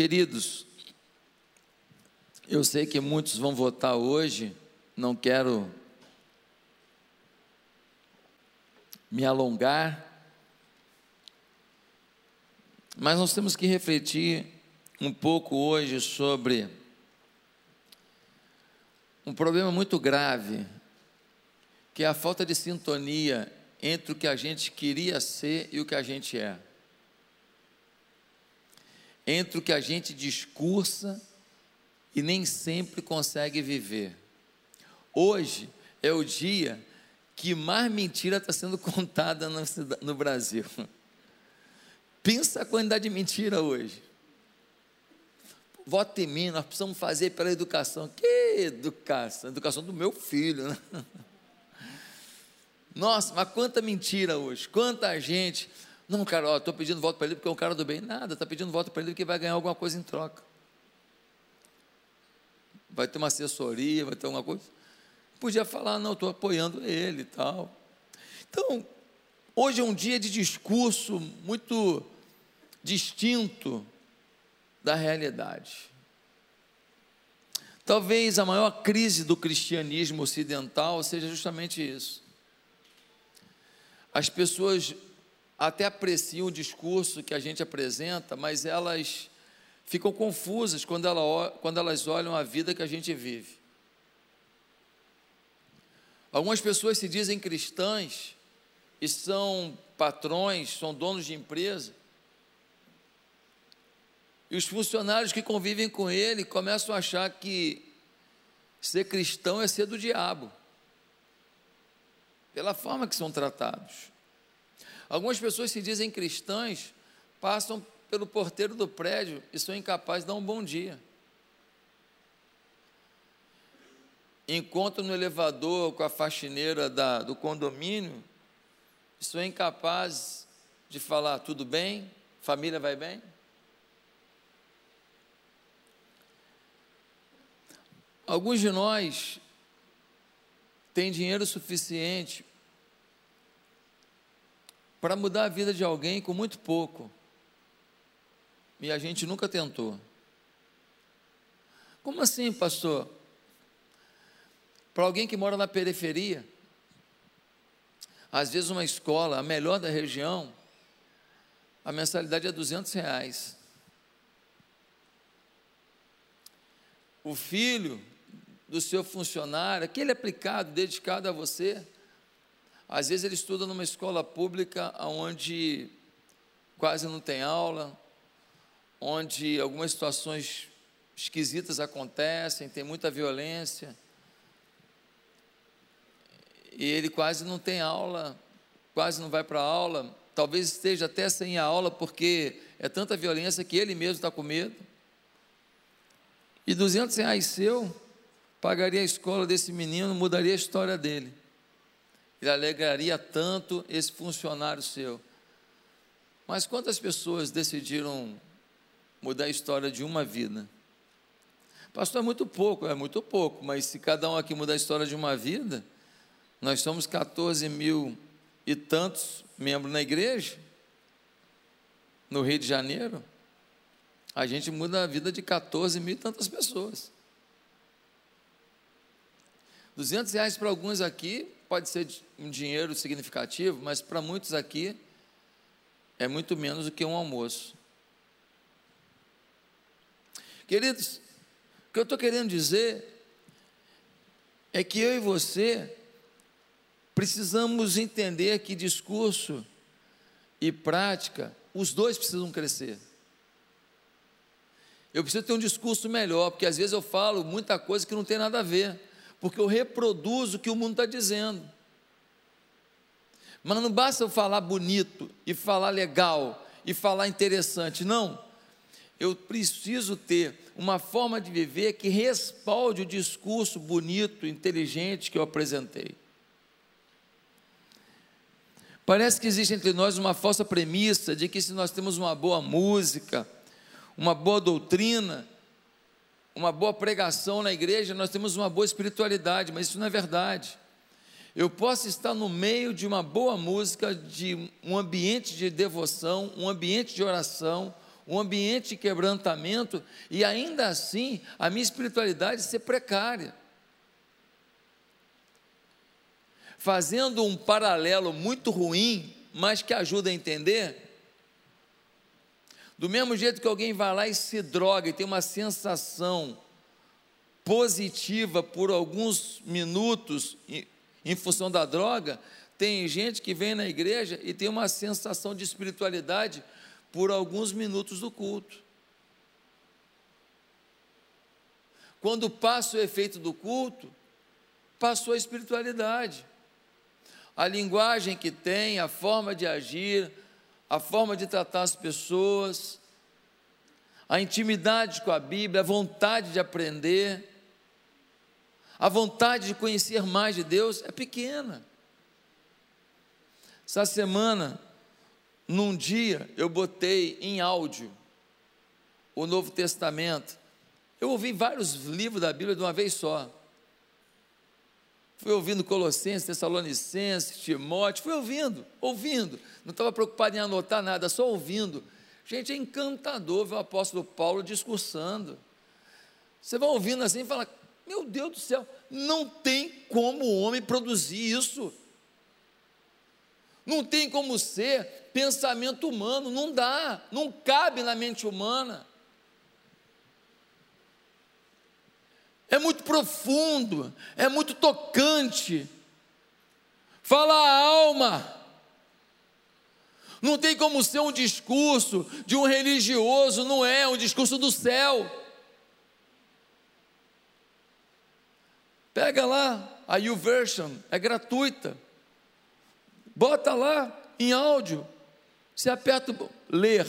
Queridos, eu sei que muitos vão votar hoje, não quero me alongar, mas nós temos que refletir um pouco hoje sobre um problema muito grave, que é a falta de sintonia entre o que a gente queria ser e o que a gente é. Entre o que a gente discursa e nem sempre consegue viver. Hoje é o dia que mais mentira está sendo contada no, Brasil. Pensa a quantidade de mentira hoje. Vote em mim, nós precisamos fazer pela educação. Que educação? Educação do meu filho, né? Nossa, mas quanta mentira hoje, quanta gente. Não, cara, estou pedindo voto para ele porque é um cara do bem. Nada, está pedindo voto para ele porque vai ganhar alguma coisa em troca. Vai ter uma assessoria, vai ter alguma coisa. Podia falar, não, estou apoiando ele e tal. Então, hoje é um dia de discurso muito distinto da realidade. Talvez a maior crise do cristianismo ocidental seja justamente isso. As pessoas até apreciam o discurso que a gente apresenta, mas elas ficam confusas quando, ela, quando elas olham a vida que a gente vive. Algumas pessoas se dizem cristãs e são patrões, são donos de empresa, e os funcionários que convivem com ele começam a achar que ser cristão é ser do diabo, pela forma que são tratados. Algumas pessoas se dizem cristãs, passam pelo porteiro do prédio e são incapazes de dar um bom dia. Encontro no elevador com a faxineira da, do condomínio, e são incapazes de falar tudo bem, família vai bem. Alguns de nós têm dinheiro suficiente para mudar a vida de alguém com muito pouco. E a gente nunca tentou. Como assim, pastor? Para alguém que mora na periferia, às vezes uma escola, a melhor da região, a mensalidade é 200 reais. O filho do seu funcionário, aquele aplicado, dedicado a você. Às vezes ele estuda numa escola pública onde quase não tem aula, onde algumas situações esquisitas acontecem, tem muita violência. E ele quase não tem aula, quase não vai para a aula, talvez esteja até sem a aula porque é tanta violência que ele mesmo está com medo. E 200 reais seu, pagaria a escola desse menino, mudaria a história dele. Ele alegraria tanto esse funcionário seu. Mas quantas pessoas decidiram mudar a história de uma vida? Pastor, é muito pouco, é muito pouco, mas se cada um aqui mudar a história de uma vida, nós somos 14 mil e tantos membros na igreja, no Rio de Janeiro, a gente muda a vida de 14 mil e tantas pessoas. 200 reais para alguns aqui pode ser um dinheiro significativo, mas para muitos aqui é muito menos do que um almoço. Queridos, o que eu estou querendo dizer é que eu e você precisamos entender que discurso e prática, os dois precisam crescer. Eu preciso ter um discurso melhor, porque às vezes eu falo muita coisa que não tem nada a ver porque eu reproduzo o que o mundo está dizendo. Mas não basta eu falar bonito e falar legal e falar interessante, não. Eu preciso ter uma forma de viver que respalde o discurso bonito, inteligente que eu apresentei. Parece que existe entre nós uma falsa premissa de que se nós temos uma boa música, uma boa doutrina, uma boa pregação na igreja, nós temos uma boa espiritualidade, mas isso não é verdade. Eu posso estar no meio de uma boa música, de um ambiente de devoção, um ambiente de oração, um ambiente de quebrantamento e ainda assim a minha espiritualidade ser precária. Fazendo um paralelo muito ruim, mas que ajuda a entender. Do mesmo jeito que alguém vai lá e se droga e tem uma sensação positiva por alguns minutos em função da droga, tem gente que vem na igreja e tem uma sensação de espiritualidade por alguns minutos do culto. Quando passa o efeito do culto, passou a espiritualidade. A linguagem que tem, a forma de agir, a forma de tratar as pessoas, a intimidade com a Bíblia, a vontade de aprender, a vontade de conhecer mais de Deus é pequena. Essa semana, num dia eu botei em áudio o Novo Testamento. Eu ouvi vários livros da Bíblia de uma vez só. Fui ouvindo Colossenses, Tessalonicenses, Timóteo, fui ouvindo, ouvindo. Não estava preocupado em anotar nada, só ouvindo. Gente, é encantador ver o apóstolo Paulo discursando. Você vai ouvindo assim e fala: Meu Deus do céu, não tem como o homem produzir isso. Não tem como ser pensamento humano, não dá, não cabe na mente humana. É muito profundo, é muito tocante. Fala a alma. Não tem como ser um discurso de um religioso, não é, é um discurso do céu. Pega lá a YouVersion, é gratuita. Bota lá em áudio. Você aperta ler.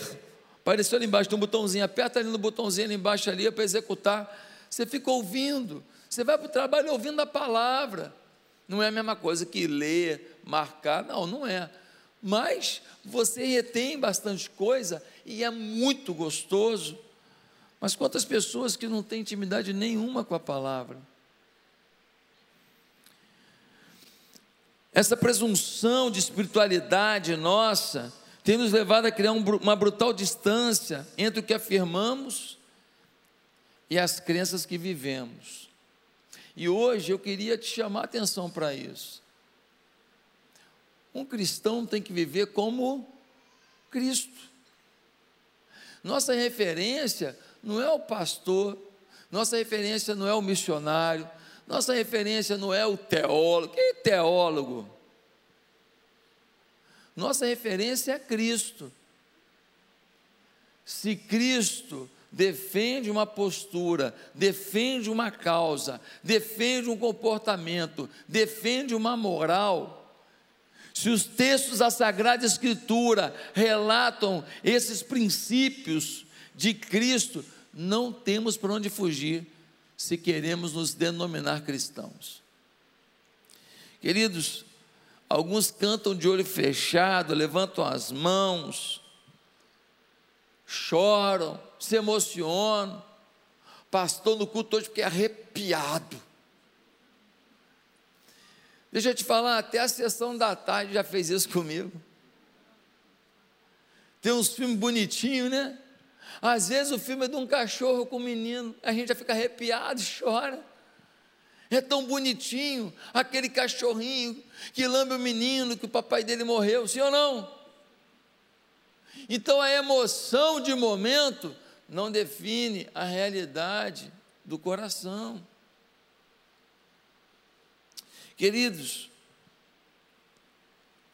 Apareceu ali embaixo, tem um botãozinho. Aperta ali no botãozinho ali embaixo ali é para executar. Você fica ouvindo. Você vai para o trabalho ouvindo a palavra. Não é a mesma coisa que ler, marcar. Não, não é. Mas você retém bastante coisa e é muito gostoso. Mas quantas pessoas que não têm intimidade nenhuma com a palavra? Essa presunção de espiritualidade nossa tem nos levado a criar uma brutal distância entre o que afirmamos e as crenças que vivemos. E hoje eu queria te chamar a atenção para isso. Um cristão tem que viver como Cristo. Nossa referência não é o pastor, nossa referência não é o missionário, nossa referência não é o teólogo. Quem é teólogo? Nossa referência é Cristo. Se Cristo defende uma postura, defende uma causa, defende um comportamento, defende uma moral, se os textos da Sagrada Escritura relatam esses princípios de Cristo, não temos para onde fugir se queremos nos denominar cristãos. Queridos, alguns cantam de olho fechado, levantam as mãos, choram, se emocionam. Pastor no culto hoje fiquei arrepiado. Deixa eu te falar, até a sessão da tarde já fez isso comigo. Tem uns filmes bonitinhos, né? Às vezes o filme é de um cachorro com um menino, a gente já fica arrepiado, chora. É tão bonitinho aquele cachorrinho que lambe o menino que o papai dele morreu, sim ou não? Então a emoção de momento não define a realidade do coração. Queridos,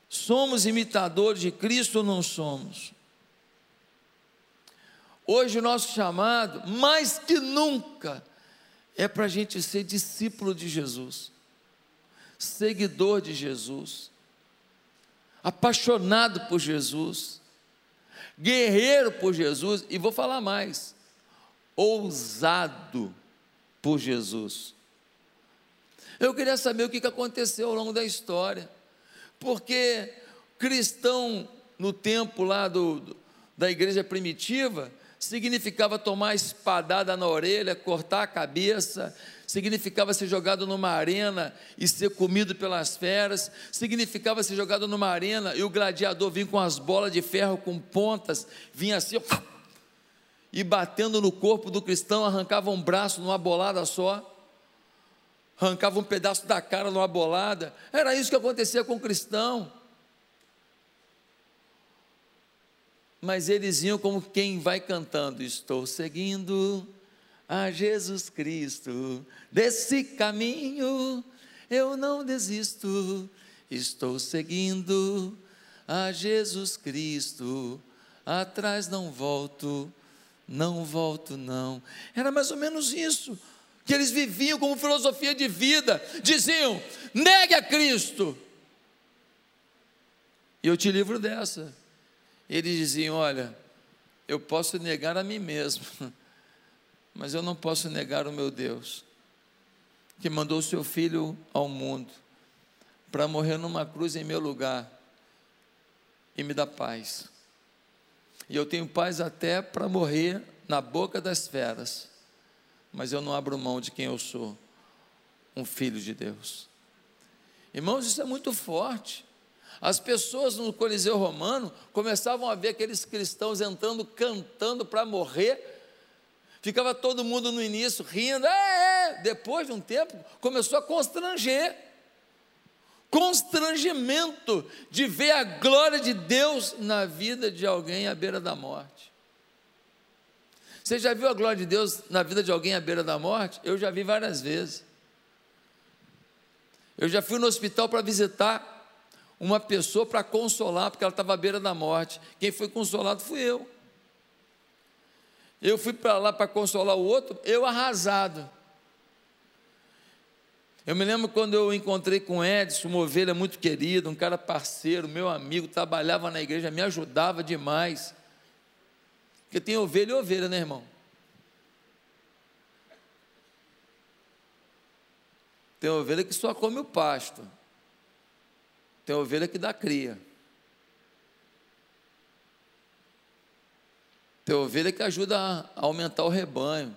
somos imitadores de Cristo ou não somos? Hoje o nosso chamado, mais que nunca, é para a gente ser discípulo de Jesus, seguidor de Jesus, apaixonado por Jesus, guerreiro por Jesus, e vou falar mais, ousado por Jesus. Eu queria saber o que aconteceu ao longo da história, porque cristão no tempo lá do, da igreja primitiva, significava tomar espadada na orelha, cortar a cabeça, significava ser jogado numa arena e ser comido pelas feras, significava ser jogado numa arena e o gladiador vinha com as bolas de ferro com pontas, vinha assim, e batendo no corpo do cristão, arrancava um braço numa bolada só, arrancava um pedaço da cara numa bolada. Era isso que acontecia com o cristão. Mas eles iam como quem vai cantando: Estou seguindo a Jesus Cristo, desse caminho eu não desisto, estou seguindo a Jesus Cristo, atrás não volto, não volto não. Era mais ou menos isso que eles viviam como filosofia de vida, diziam: negue a Cristo. E eu te livro dessa. Eles diziam: olha, eu posso negar a mim mesmo, mas eu não posso negar o meu Deus que mandou o seu filho ao mundo para morrer numa cruz em meu lugar e me dar paz. E eu tenho paz até para morrer na boca das feras, mas eu não abro mão de quem eu sou, um filho de Deus. Irmãos, isso é muito forte. As pessoas no Coliseu Romano começavam a ver aqueles cristãos entrando, cantando para morrer Ficava todo mundo no início rindo, é, é. depois de um tempo começou a constranger. Constrangimento de ver a glória de Deus na vida de alguém à beira da morte. Você já viu a glória de Deus na vida de alguém à beira da morte? Eu já vi várias vezes. Eu já fui no hospital para visitar uma pessoa para consolar, porque ela estava à beira da morte. Quem foi consolado fui eu. Eu fui para lá para consolar o outro, eu arrasado. Eu me lembro quando eu encontrei com Edson, uma ovelha muito querida, um cara parceiro, meu amigo, trabalhava na igreja, me ajudava demais. Porque tem ovelha e ovelha, né, irmão? Tem ovelha que só come o pasto. Tem ovelha que dá cria. Tem ovelha que ajuda a aumentar o rebanho.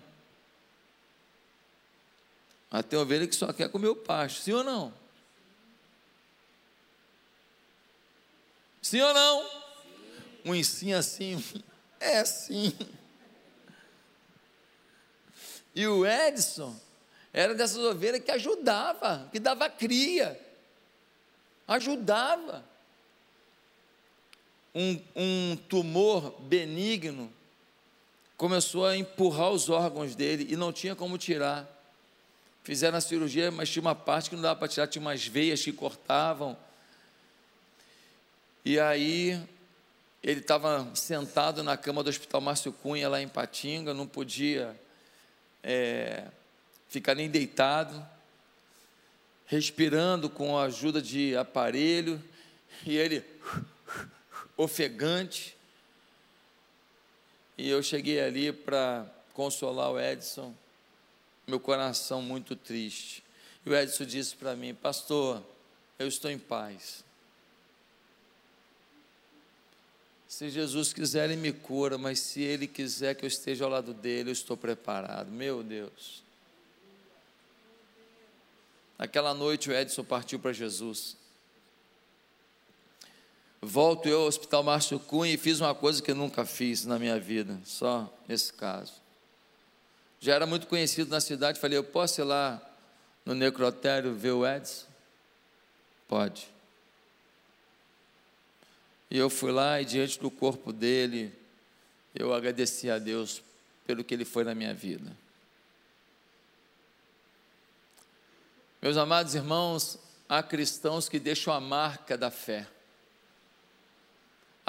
Mas tem ovelha que só quer comer o pasto, sim ou não? Sim ou não? Um ensino assim, é sim. E o Edson era dessas ovelhas que ajudava, que dava cria, ajudava. Um, um tumor benigno começou a empurrar os órgãos dele e não tinha como tirar. Fizeram a cirurgia, mas tinha uma parte que não dava para tirar, tinha umas veias que cortavam. E aí ele estava sentado na cama do Hospital Márcio Cunha, lá em Patinga, não podia é, ficar nem deitado, respirando com a ajuda de aparelho, e ele ofegante. E eu cheguei ali para consolar o Edson, meu coração muito triste. E o Edson disse para mim: Pastor, eu estou em paz. Se Jesus quiser, Ele me cura, mas se Ele quiser que eu esteja ao lado dele, eu estou preparado. Meu Deus. Naquela noite o Edson partiu para Jesus. Volto eu ao Hospital Márcio Cunha e fiz uma coisa que eu nunca fiz na minha vida, só nesse caso. Já era muito conhecido na cidade, falei, eu posso ir lá no necrotério ver o Edson? Pode. E eu fui lá e diante do corpo dele, eu agradeci a Deus pelo que ele foi na minha vida. Meus amados irmãos, há cristãos que deixam a marca da fé.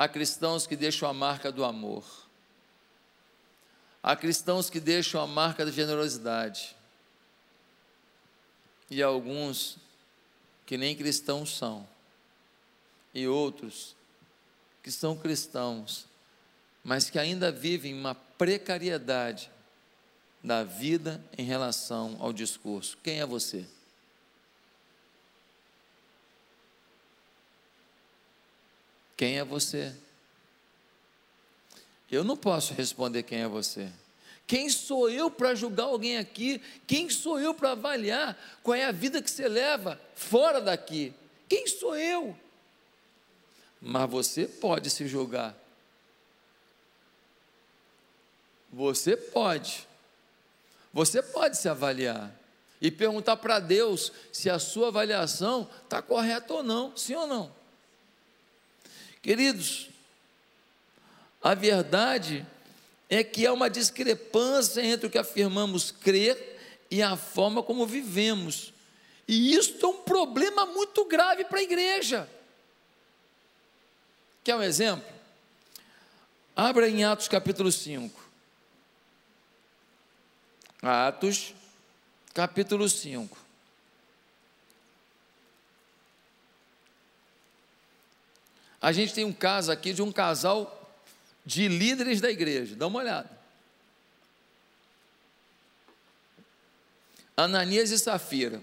Há cristãos que deixam a marca do amor. Há cristãos que deixam a marca da generosidade. E alguns que nem cristãos são. E outros que são cristãos, mas que ainda vivem uma precariedade da vida em relação ao discurso. Quem é você? Quem é você? Eu não posso responder quem é você. Quem sou eu para julgar alguém aqui? Quem sou eu para avaliar qual é a vida que você leva fora daqui? Quem sou eu? Mas você pode se julgar. Você pode. Você pode se avaliar e perguntar para Deus se a sua avaliação está correta ou não, sim ou não. Queridos, a verdade é que há uma discrepância entre o que afirmamos crer e a forma como vivemos. E isso é um problema muito grave para a igreja. Quer um exemplo? Abra em Atos capítulo 5. Atos capítulo 5. A gente tem um caso aqui de um casal de líderes da igreja, dá uma olhada. Ananias e Safira.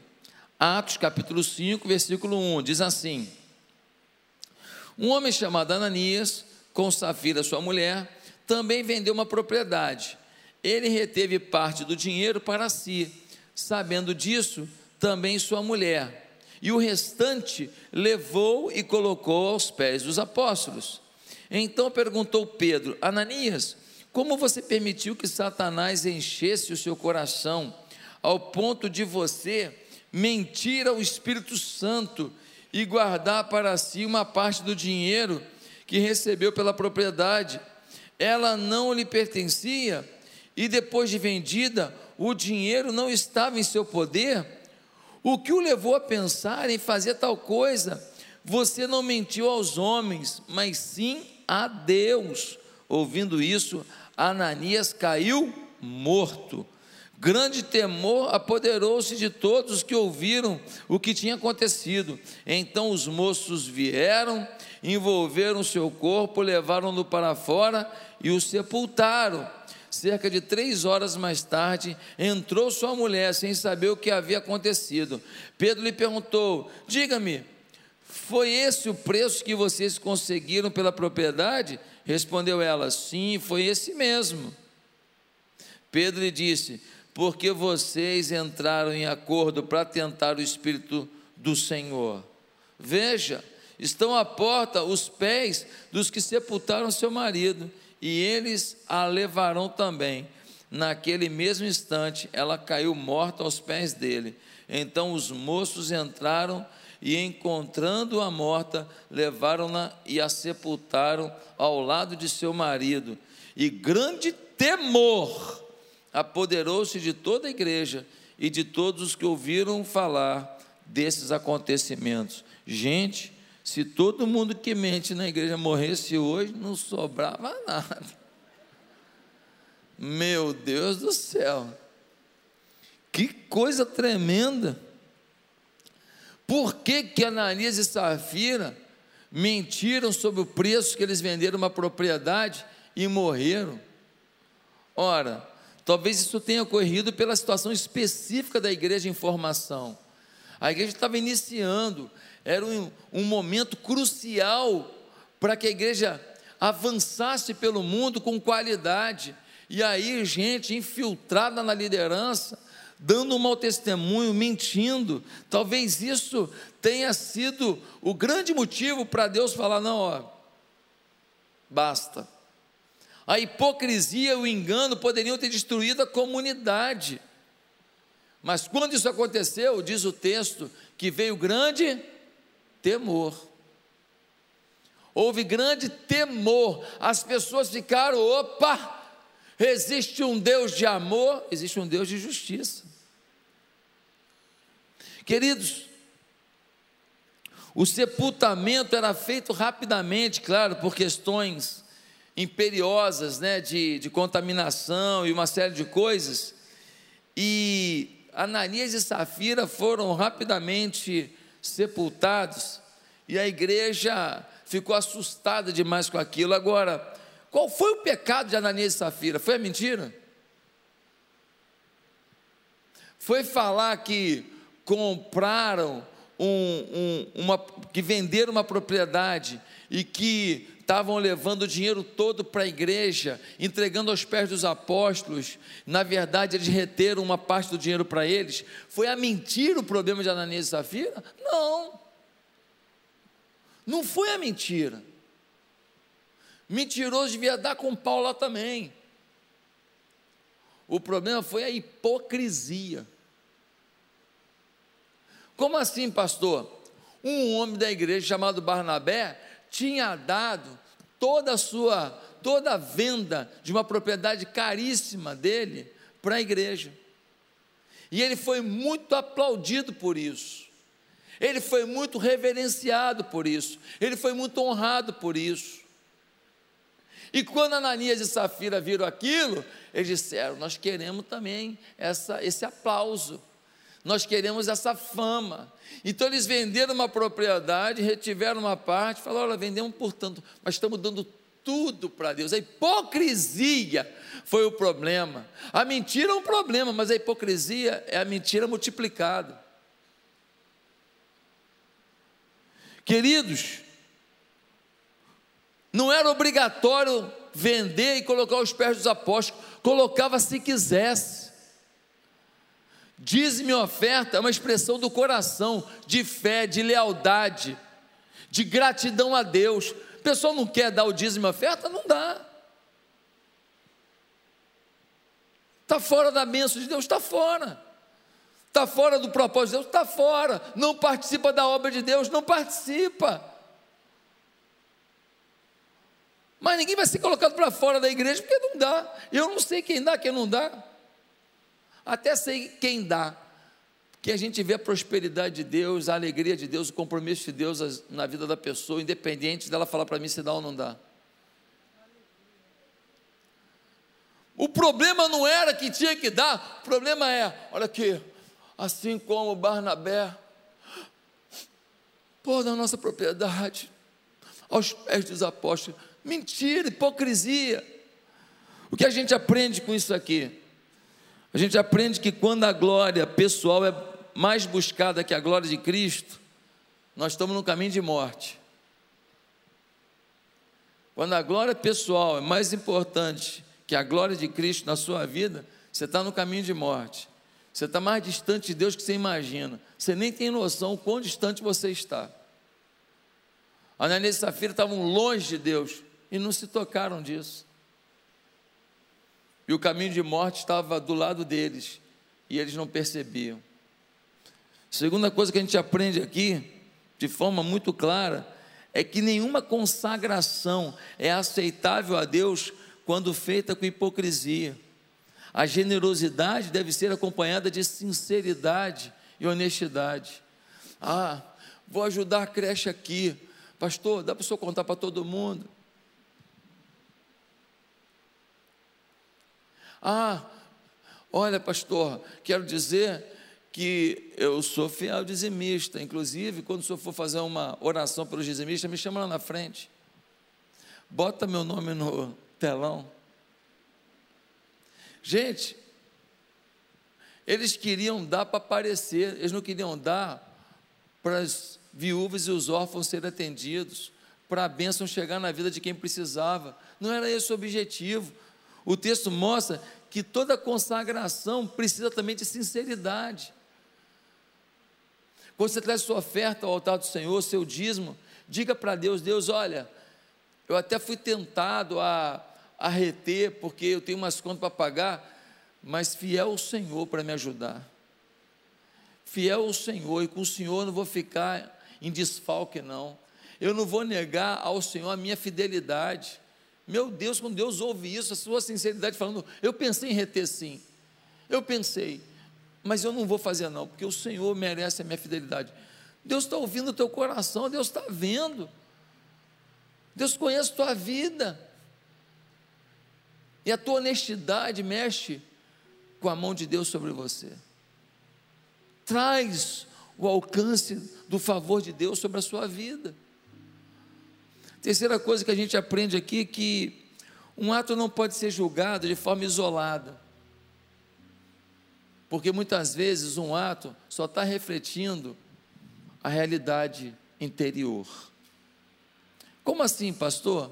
Atos capítulo 5, versículo 1, diz assim: Um homem chamado Ananias, com Safira, sua mulher, também vendeu uma propriedade. Ele reteve parte do dinheiro para si Sabendo disso, também sua mulher. E o restante levou e colocou aos pés dos apóstolos. Então perguntou Pedro: Ananias, como você permitiu que Satanás enchesse o seu coração ao ponto de você mentir ao Espírito Santo e guardar para si uma parte do dinheiro que recebeu pela propriedade? Ela não lhe pertencia e depois de vendida, o dinheiro não estava em seu poder, o que o levou a pensar em fazer tal coisa? Você não mentiu aos homens, mas sim a Deus. Ouvindo isso, Ananias caiu morto. Grande temor apoderou-se de todos os que ouviram o que tinha acontecido. Então os moços vieram, envolveram seu corpo, levaram-no para fora e o sepultaram cerca de três horas mais tarde, entrou sua mulher sem saber o que havia acontecido. Pedro lhe perguntou: Diga-me, foi esse o preço que vocês conseguiram pela propriedade? Respondeu ela: Sim, foi esse mesmo. Pedro lhe disse: Porque vocês entraram em acordo para tentar o Espírito do Senhor. Veja, estão à porta os pés dos que sepultaram seu marido e eles a levarão também. Naquele mesmo instante, ela caiu morta aos pés dele. Então os moços entraram e, encontrando-a morta, levaram-na e a sepultaram ao lado de seu marido. E grande temor apoderou-se de toda a igreja e de todos os que ouviram falar desses acontecimentos. Gente, se todo mundo que mente na igreja morresse hoje, não sobrava nada. Meu Deus do céu. Que coisa tremenda. Por que, que Ananias e Safira mentiram sobre o preço que eles venderam uma propriedade e morreram? Ora, talvez isso tenha ocorrido pela situação específica da igreja em formação. A igreja estava iniciando, era um, um momento crucial para que a igreja avançasse pelo mundo com qualidade. E aí, gente infiltrada na liderança, dando um mau testemunho, mentindo. Talvez isso tenha sido o grande motivo para Deus falar: não, ó, basta. A hipocrisia e o engano poderiam ter destruído a comunidade. Mas quando isso aconteceu, diz o texto, que veio grande temor. Houve grande temor, as pessoas ficaram, opa, existe um Deus de amor, existe um Deus de justiça. Queridos, o sepultamento era feito rapidamente, claro, por questões imperiosas, né, de, de contaminação e uma série de coisas, e Ananias e Safira foram rapidamente sepultados, e a igreja ficou assustada demais com aquilo. Agora, qual foi o pecado de Ananias e Safira? Foi a mentira? Foi falar que compraram um, um, uma, que venderam uma propriedade e que estavam levando o dinheiro todo para a igreja, entregando aos pés dos apóstolos. Na verdade, eles reteram uma parte do dinheiro para eles. Foi a mentira o problema de Ananias e Safira? Não. Não foi a mentira. Mentiroso devia dar com pau lá também. O problema foi a hipocrisia. Como assim, pastor? Um homem da igreja chamado Barnabé tinha dado toda a sua, toda a venda de uma propriedade caríssima dele para a igreja. E ele foi muito aplaudido por isso. Ele foi muito reverenciado por isso. Ele foi muito honrado por isso. E quando Ananias e Safira viram aquilo, eles disseram: Nós queremos também essa, esse aplauso, nós queremos essa fama. Então eles venderam uma propriedade, retiveram uma parte, falaram: Olha, vendemos por tanto, mas estamos dando tudo para Deus. A hipocrisia foi o problema. A mentira é um problema, mas a hipocrisia é a mentira multiplicada. Queridos, não era obrigatório vender e colocar os pés dos apóstolos, colocava se quisesse. Dízime oferta é uma expressão do coração, de fé, de lealdade, de gratidão a Deus. O pessoal não quer dar o dízimo oferta? Não dá. Está fora da bênção de Deus? Está fora. Está fora do propósito de Deus? Está fora. Não participa da obra de Deus? Não participa. Mas ninguém vai ser colocado para fora da igreja porque não dá. Eu não sei quem dá, quem não dá. Até sei quem dá. Porque a gente vê a prosperidade de Deus, a alegria de Deus, o compromisso de Deus na vida da pessoa, independente dela falar para mim se dá ou não dá. O problema não era que tinha que dar, o problema é, olha aqui, assim como Barnabé, pô, da nossa propriedade, aos pés dos apóstolos, Mentira, hipocrisia. O que a gente aprende com isso aqui? A gente aprende que quando a glória pessoal é mais buscada que a glória de Cristo, nós estamos no caminho de morte. Quando a glória pessoal é mais importante que a glória de Cristo na sua vida, você está no caminho de morte. Você está mais distante de Deus que você imagina. Você nem tem noção o quão distante você está. Ananias e Safira estavam longe de Deus e não se tocaram disso. E o caminho de morte estava do lado deles e eles não percebiam. Segunda coisa que a gente aprende aqui, de forma muito clara, é que nenhuma consagração é aceitável a Deus quando feita com hipocrisia. A generosidade deve ser acompanhada de sinceridade e honestidade. Ah, vou ajudar a creche aqui. Pastor, dá para o senhor contar para todo mundo? Ah, olha, pastor, quero dizer que eu sou fiel dizimista. Inclusive, quando o senhor for fazer uma oração pelos dizimistas, me chama lá na frente. Bota meu nome no telão. Gente, eles queriam dar para aparecer, eles não queriam dar para as viúvas e os órfãos serem atendidos, para a bênção chegar na vida de quem precisava. Não era esse o objetivo. O texto mostra que toda consagração precisa também de sinceridade. Quando você traz sua oferta ao altar do Senhor, seu dízimo, diga para Deus: Deus, olha, eu até fui tentado a, a reter, porque eu tenho umas contas para pagar, mas fiel o Senhor para me ajudar. Fiel o Senhor, e com o Senhor não vou ficar em desfalque, não. Eu não vou negar ao Senhor a minha fidelidade. Meu Deus, quando Deus ouve isso, a sua sinceridade falando, eu pensei em reter sim, eu pensei, mas eu não vou fazer não, porque o Senhor merece a minha fidelidade. Deus está ouvindo o teu coração, Deus está vendo, Deus conhece a tua vida, e a tua honestidade mexe com a mão de Deus sobre você. Traz o alcance do favor de Deus sobre a sua vida. Terceira coisa que a gente aprende aqui é que um ato não pode ser julgado de forma isolada. Porque muitas vezes um ato só está refletindo a realidade interior. Como assim, pastor?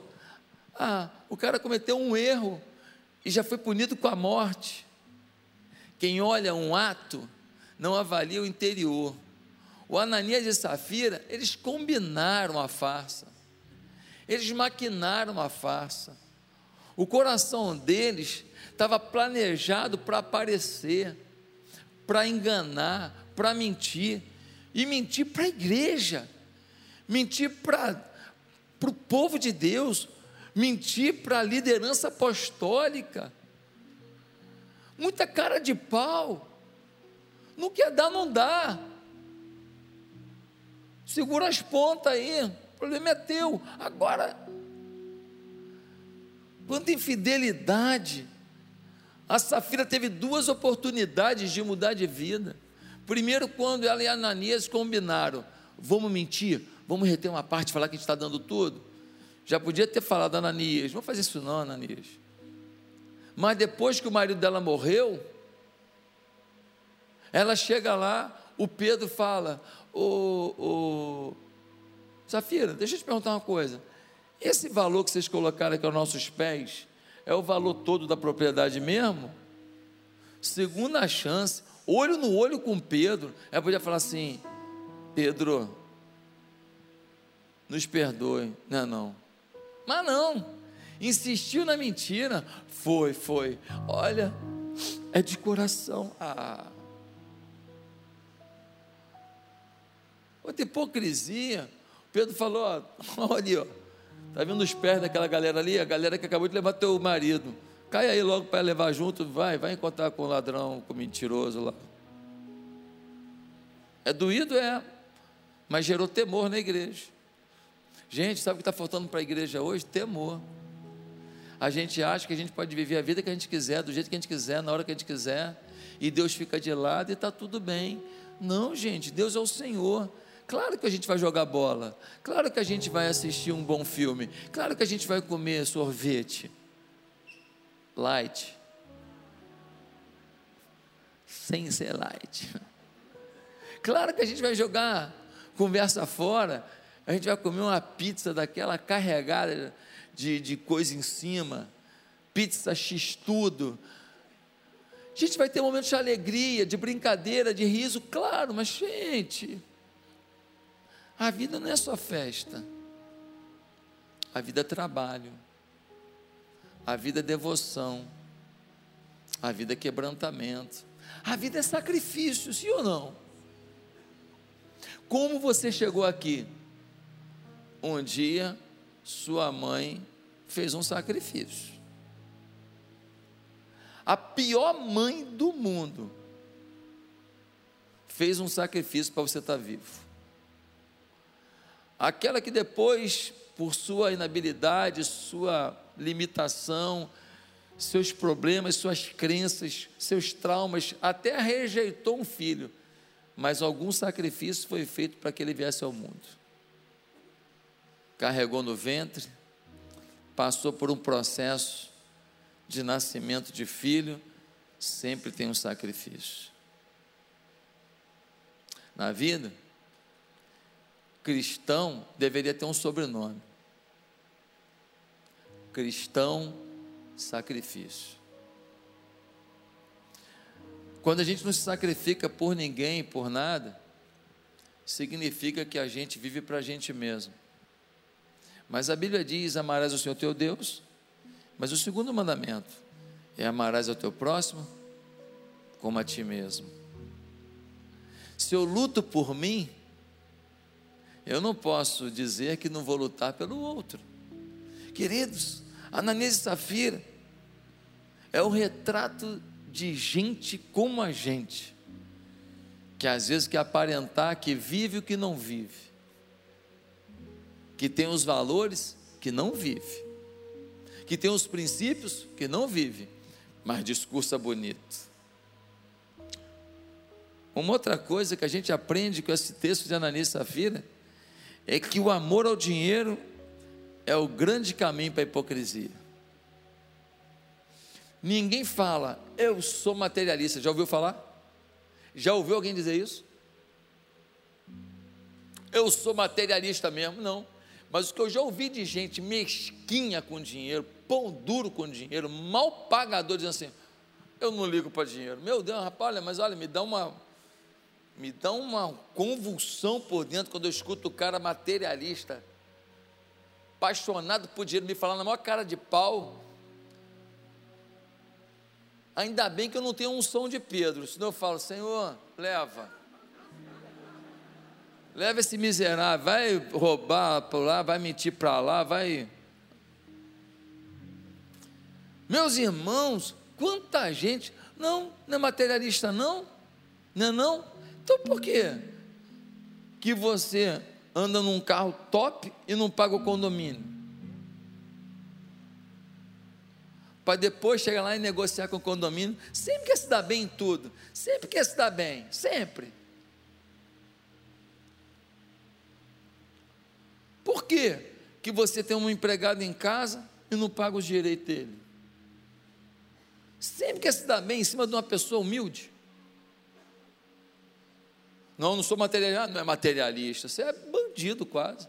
Ah, o cara cometeu um erro e já foi punido com a morte. Quem olha um ato não avalia o interior. O Ananias e Safira, eles combinaram a farsa. Eles maquinaram a farsa. O coração deles estava planejado para aparecer, para enganar, para mentir, e mentir para a igreja, mentir para o povo de Deus, mentir para a liderança apostólica. Muita cara de pau. Não quer dar, não dá. Segura as pontas aí. Problema é teu. Agora, quanta infidelidade. A Safira teve duas oportunidades de mudar de vida. Primeiro, quando ela e Ananias combinaram: vamos mentir, vamos reter uma parte, falar que a gente está dando tudo. Já podia ter falado, Ananias, não fazer isso não, Ananias. Mas depois que o marido dela morreu, ela chega lá, o Pedro fala: Ô, ô, Safira, deixa eu te perguntar uma coisa. Esse valor que vocês colocaram aqui aos nossos pés é o valor todo da propriedade mesmo? Segunda chance, olho no olho com Pedro. Ela podia falar assim: Pedro, nos perdoe. Não, é não. Mas não. Insistiu na mentira. Foi, foi. Olha, é de coração. Ah. Outra hipocrisia. Pedro falou: ó, olha ali, ó. Está vendo os pés daquela galera ali? A galera que acabou de levar teu marido. Cai aí logo para levar junto, vai, vai encontrar com o ladrão, com o mentiroso lá. É doído, é, mas gerou temor na igreja. Gente, sabe o que está faltando para a igreja hoje? Temor. A gente acha que a gente pode viver a vida que a gente quiser, do jeito que a gente quiser, na hora que a gente quiser, e Deus fica de lado e está tudo bem. Não, gente, Deus é o Senhor. Claro que a gente vai jogar bola, claro que a gente vai assistir um bom filme, claro que a gente vai comer sorvete. Light, sem ser light. Claro que a gente vai jogar conversa fora, a gente vai comer uma pizza daquela carregada de, de coisa em cima, pizza x-tudo. A gente vai ter momentos de alegria, de brincadeira, de riso, claro, mas gente, a vida não é só festa, a vida é trabalho, a vida é devoção, a vida é quebrantamento, a vida é sacrifício, sim ou não? Como você chegou aqui? Um dia, sua mãe fez um sacrifício. A pior mãe do mundo fez um sacrifício para você estar vivo. Aquela que depois, por sua inabilidade, sua limitação, seus problemas, suas crenças, seus traumas, até rejeitou um filho, mas algum sacrifício foi feito para que ele viesse ao mundo carregou no ventre, passou por um processo de nascimento de filho, sempre tem um sacrifício. Na vida, cristão deveria ter um sobrenome. Cristão sacrifício. Quando a gente não se sacrifica por ninguém, por nada, significa que a gente vive para a gente mesmo. Mas a Bíblia diz: amarás o Senhor teu Deus. Mas o segundo mandamento é amarás ao teu próximo como a ti mesmo. Se eu luto por mim, eu não posso dizer que não vou lutar pelo outro. Queridos, Ananias e Safira é o retrato de gente como a gente, que às vezes quer aparentar que vive o que não vive que tem os valores que não vive, que tem os princípios que não vive, mas discursa bonito. Uma outra coisa que a gente aprende com esse texto de Ananias e Safira é que o amor ao dinheiro é o grande caminho para a hipocrisia. Ninguém fala, eu sou materialista. Já ouviu falar? Já ouviu alguém dizer isso? Eu sou materialista mesmo? Não. Mas o que eu já ouvi de gente mesquinha com dinheiro, pão duro com dinheiro, mal pagador, dizendo assim: eu não ligo para dinheiro. Meu Deus, rapaz, olha, mas olha, me dá uma. Me dá uma convulsão por dentro quando eu escuto o cara materialista, apaixonado por dinheiro, me falar na maior cara de pau. Ainda bem que eu não tenho um som de Pedro, senão eu falo, Senhor, leva. Leva esse miserável, vai roubar para lá, vai mentir para lá, vai. Meus irmãos, quanta gente. Não, não é materialista, não? Não é não? Então por quê? Que você anda num carro top e não paga o condomínio? Para depois chegar lá e negociar com o condomínio. Sempre quer se dar bem em tudo. Sempre quer se dar bem. Sempre. Por quê? que você tem um empregado em casa e não paga os direitos dele? Sempre quer se dar bem em cima de uma pessoa humilde. Não, não sou materialista, não é materialista, você é bandido quase.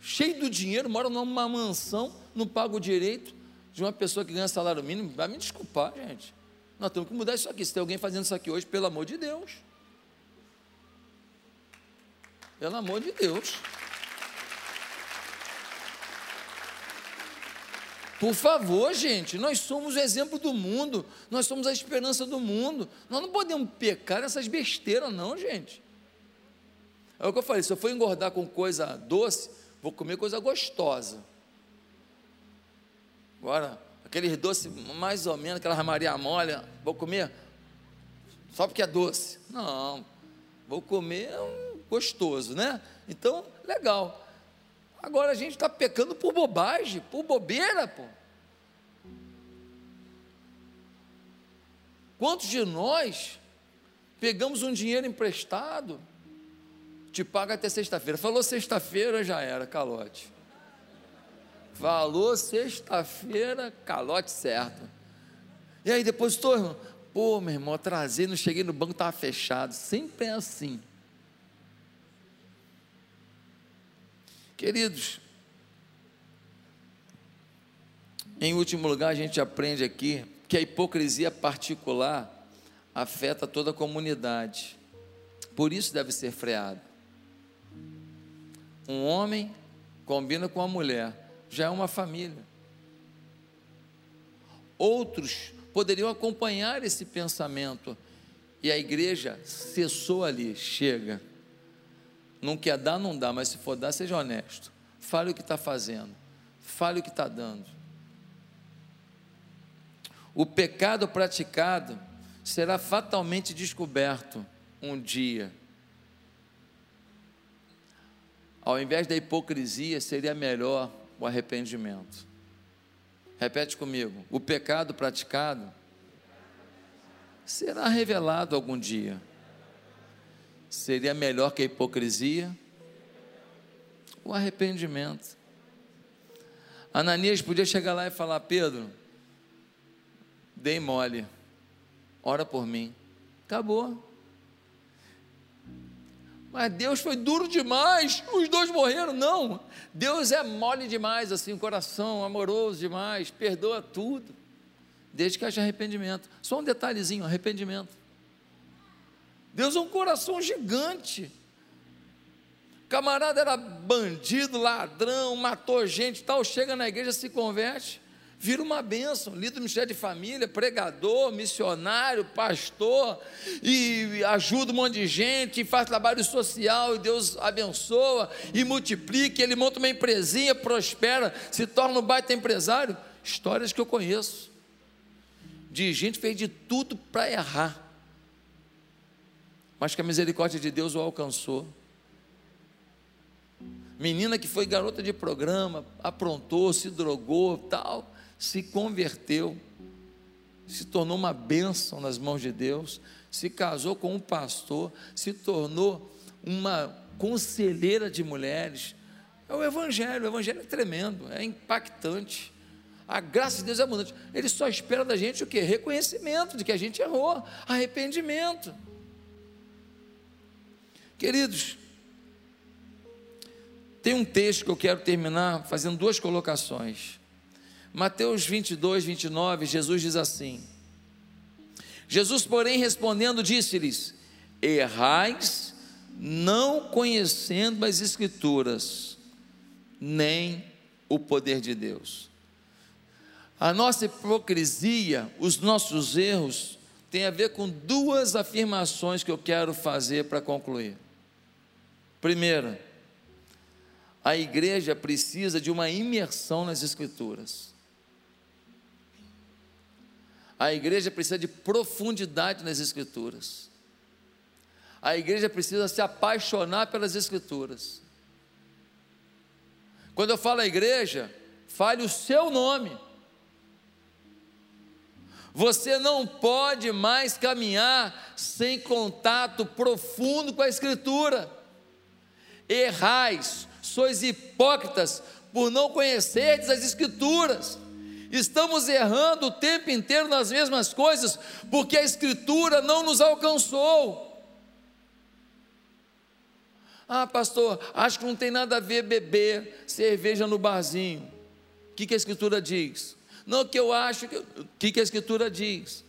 Cheio do dinheiro, mora numa mansão, não paga o direito de uma pessoa que ganha salário mínimo. Vai me desculpar, gente. Nós temos que mudar isso aqui. Se tem alguém fazendo isso aqui hoje, pelo amor de Deus. Pelo amor de Deus. Por favor, gente, nós somos o exemplo do mundo, nós somos a esperança do mundo. Nós não podemos pecar nessas besteiras, não, gente. É o que eu falei: se eu for engordar com coisa doce, vou comer coisa gostosa. Agora, aqueles doces mais ou menos, aquela Maria Molha, vou comer só porque é doce. Não, vou comer um gostoso, né? Então, legal. Agora a gente está pecando por bobagem, por bobeira, pô. Quantos de nós pegamos um dinheiro emprestado, te paga até sexta-feira? Falou sexta-feira, já era, calote. Falou sexta-feira, calote certo. E aí depois estou, pô, meu irmão, atrasei, não cheguei no banco, estava fechado. Sempre é assim. Queridos, em último lugar, a gente aprende aqui que a hipocrisia particular afeta toda a comunidade. Por isso deve ser freado. Um homem combina com a mulher, já é uma família. Outros poderiam acompanhar esse pensamento e a igreja cessou ali, chega. Não quer dar, não dá, mas se for dar, seja honesto. Fale o que está fazendo. Fale o que está dando. O pecado praticado será fatalmente descoberto um dia. Ao invés da hipocrisia, seria melhor o arrependimento. Repete comigo: o pecado praticado será revelado algum dia seria melhor que a hipocrisia? O arrependimento. Ananias podia chegar lá e falar: Pedro, dei mole, ora por mim. Acabou. Mas Deus foi duro demais, os dois morreram. Não, Deus é mole demais, assim, o coração amoroso demais, perdoa tudo, desde que haja arrependimento. Só um detalhezinho: arrependimento. Deus é um coração gigante. Camarada era bandido, ladrão, matou gente tal, chega na igreja, se converte, vira uma bênção, líder do ministério de família, pregador, missionário, pastor, e ajuda um monte de gente, faz trabalho social, e Deus abençoa e multiplica, ele monta uma empresinha, prospera, se torna um baita empresário. Histórias que eu conheço, de gente que fez de tudo para errar mas que a misericórdia de Deus o alcançou. Menina que foi garota de programa, aprontou, se drogou, tal, se converteu, se tornou uma bênção nas mãos de Deus, se casou com um pastor, se tornou uma conselheira de mulheres. É o Evangelho, o Evangelho é tremendo, é impactante. A graça de Deus é abundante. Ele só espera da gente o que? Reconhecimento de que a gente errou, arrependimento. Queridos, tem um texto que eu quero terminar fazendo duas colocações. Mateus 22, 29, Jesus diz assim: Jesus, porém, respondendo, disse-lhes: Errais, não conhecendo as Escrituras, nem o poder de Deus. A nossa hipocrisia, os nossos erros, tem a ver com duas afirmações que eu quero fazer para concluir. Primeira, a igreja precisa de uma imersão nas Escrituras. A igreja precisa de profundidade nas Escrituras. A igreja precisa se apaixonar pelas Escrituras. Quando eu falo a igreja, fale o seu nome. Você não pode mais caminhar sem contato profundo com a Escritura. Errais, sois hipócritas por não conhecerdes as Escrituras. Estamos errando o tempo inteiro nas mesmas coisas, porque a Escritura não nos alcançou. Ah, pastor, acho que não tem nada a ver beber cerveja no barzinho. O que, que a Escritura diz? Não, que eu acho que. O que, que a Escritura diz?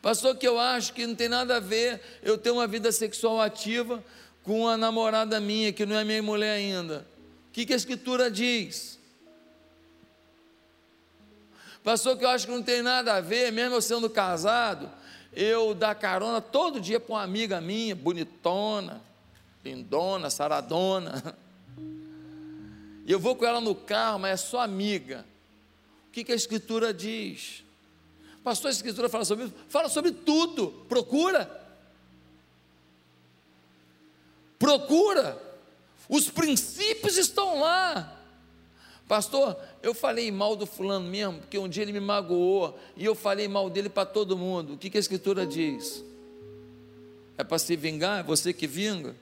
Pastor, que eu acho que não tem nada a ver eu ter uma vida sexual ativa com uma namorada minha, que não é minha mulher ainda. O que, que a Escritura diz? Pastor, que eu acho que não tem nada a ver, mesmo eu sendo casado, eu dar carona todo dia para uma amiga minha, bonitona, lindona, saradona. E eu vou com ela no carro, mas é só amiga. O que, que a Escritura diz? Pastor, a Escritura fala sobre isso? Fala sobre tudo, procura. Procura. Os princípios estão lá. Pastor, eu falei mal do fulano mesmo, porque um dia ele me magoou e eu falei mal dele para todo mundo. O que, que a Escritura diz? É para se vingar? É você que vinga?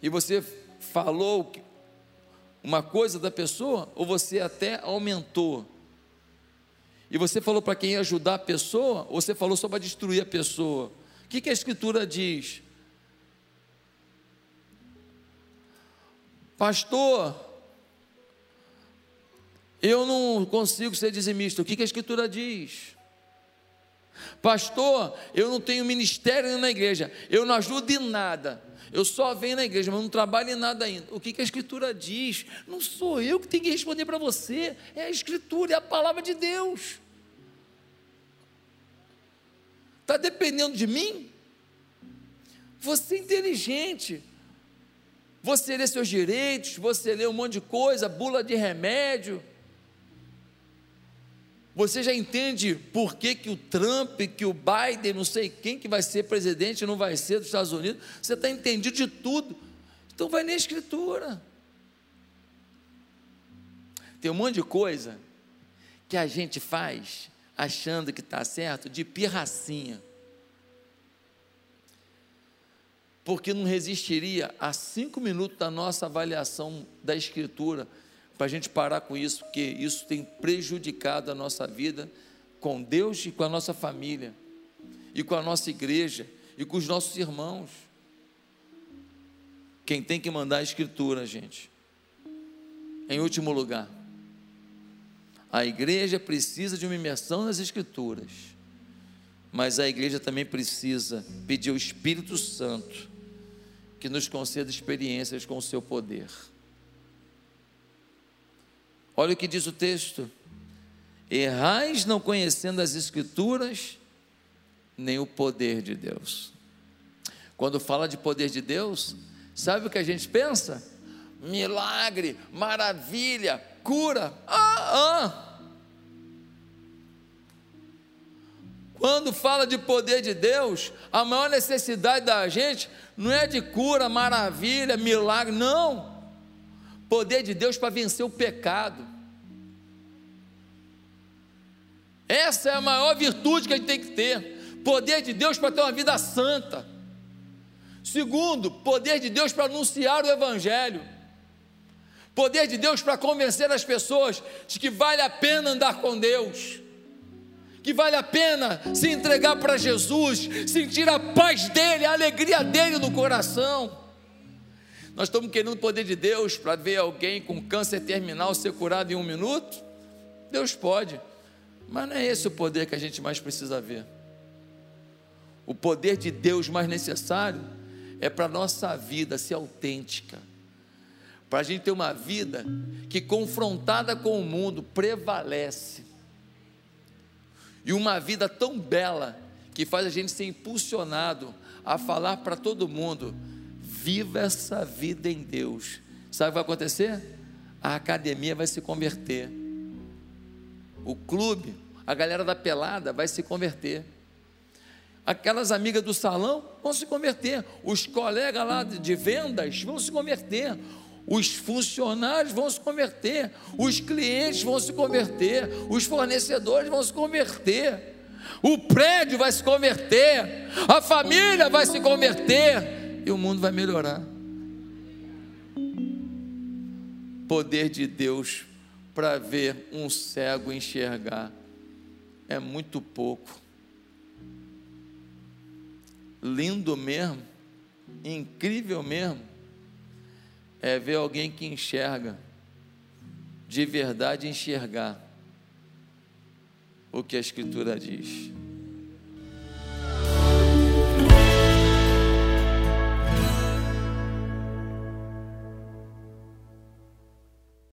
E você falou uma coisa da pessoa, ou você até aumentou? E você falou para quem ajudar a pessoa, ou você falou só para destruir a pessoa? O que, que a Escritura diz? Pastor, eu não consigo ser dizimista. O que, a Escritura diz? Pastor, eu não tenho ministério na igreja, eu não ajudo em nada. Eu só venho na igreja, mas não trabalho em nada ainda. O que, que a Escritura diz? Não sou eu que tenho que responder para você, é a Escritura, é a palavra de Deus. Está dependendo de mim? Você é inteligente, você lê seus direitos, você lê um monte de coisa, bula de remédio. Você já entende por que, que o Trump, que o Biden, não sei quem que vai ser presidente, não vai ser dos Estados Unidos. Você está entendido de tudo. Então vai ler a escritura. Tem um monte de coisa que a gente faz achando que está certo, de pirracinha. Porque não resistiria a cinco minutos da nossa avaliação da Escritura, para a gente parar com isso, porque isso tem prejudicado a nossa vida com Deus e com a nossa família, e com a nossa igreja, e com os nossos irmãos. Quem tem que mandar a Escritura, gente. Em último lugar, a igreja precisa de uma imersão nas Escrituras, mas a igreja também precisa pedir ao Espírito Santo que nos conceda experiências com o seu poder. Olha o que diz o texto: errais não conhecendo as Escrituras, nem o poder de Deus. Quando fala de poder de Deus, sabe o que a gente pensa? Milagre, maravilha, cura. Ah, ah. Quando fala de poder de Deus, a maior necessidade da gente não é de cura, maravilha, milagre, não. Poder de Deus para vencer o pecado. Essa é a maior virtude que a gente tem que ter. Poder de Deus para ter uma vida santa. Segundo, poder de Deus para anunciar o Evangelho. Poder de Deus para convencer as pessoas de que vale a pena andar com Deus que vale a pena se entregar para Jesus, sentir a paz dele, a alegria dele no coração. Nós estamos querendo o poder de Deus para ver alguém com câncer terminal ser curado em um minuto? Deus pode, mas não é esse o poder que a gente mais precisa ver. O poder de Deus mais necessário é para a nossa vida ser autêntica, para a gente ter uma vida que, confrontada com o mundo, prevalece. E uma vida tão bela que faz a gente ser impulsionado a falar para todo mundo: viva essa vida em Deus. Sabe o que vai acontecer? A academia vai se converter, o clube, a galera da pelada vai se converter aquelas amigas do salão vão se converter, os colegas lá de vendas vão se converter, os funcionários vão se converter, os clientes vão se converter, os fornecedores vão se converter, o prédio vai se converter, a família vai se converter e o mundo vai melhorar. Poder de Deus para ver um cego enxergar é muito pouco lindo mesmo, incrível mesmo, é ver alguém que enxerga, de verdade enxergar o que a Escritura diz.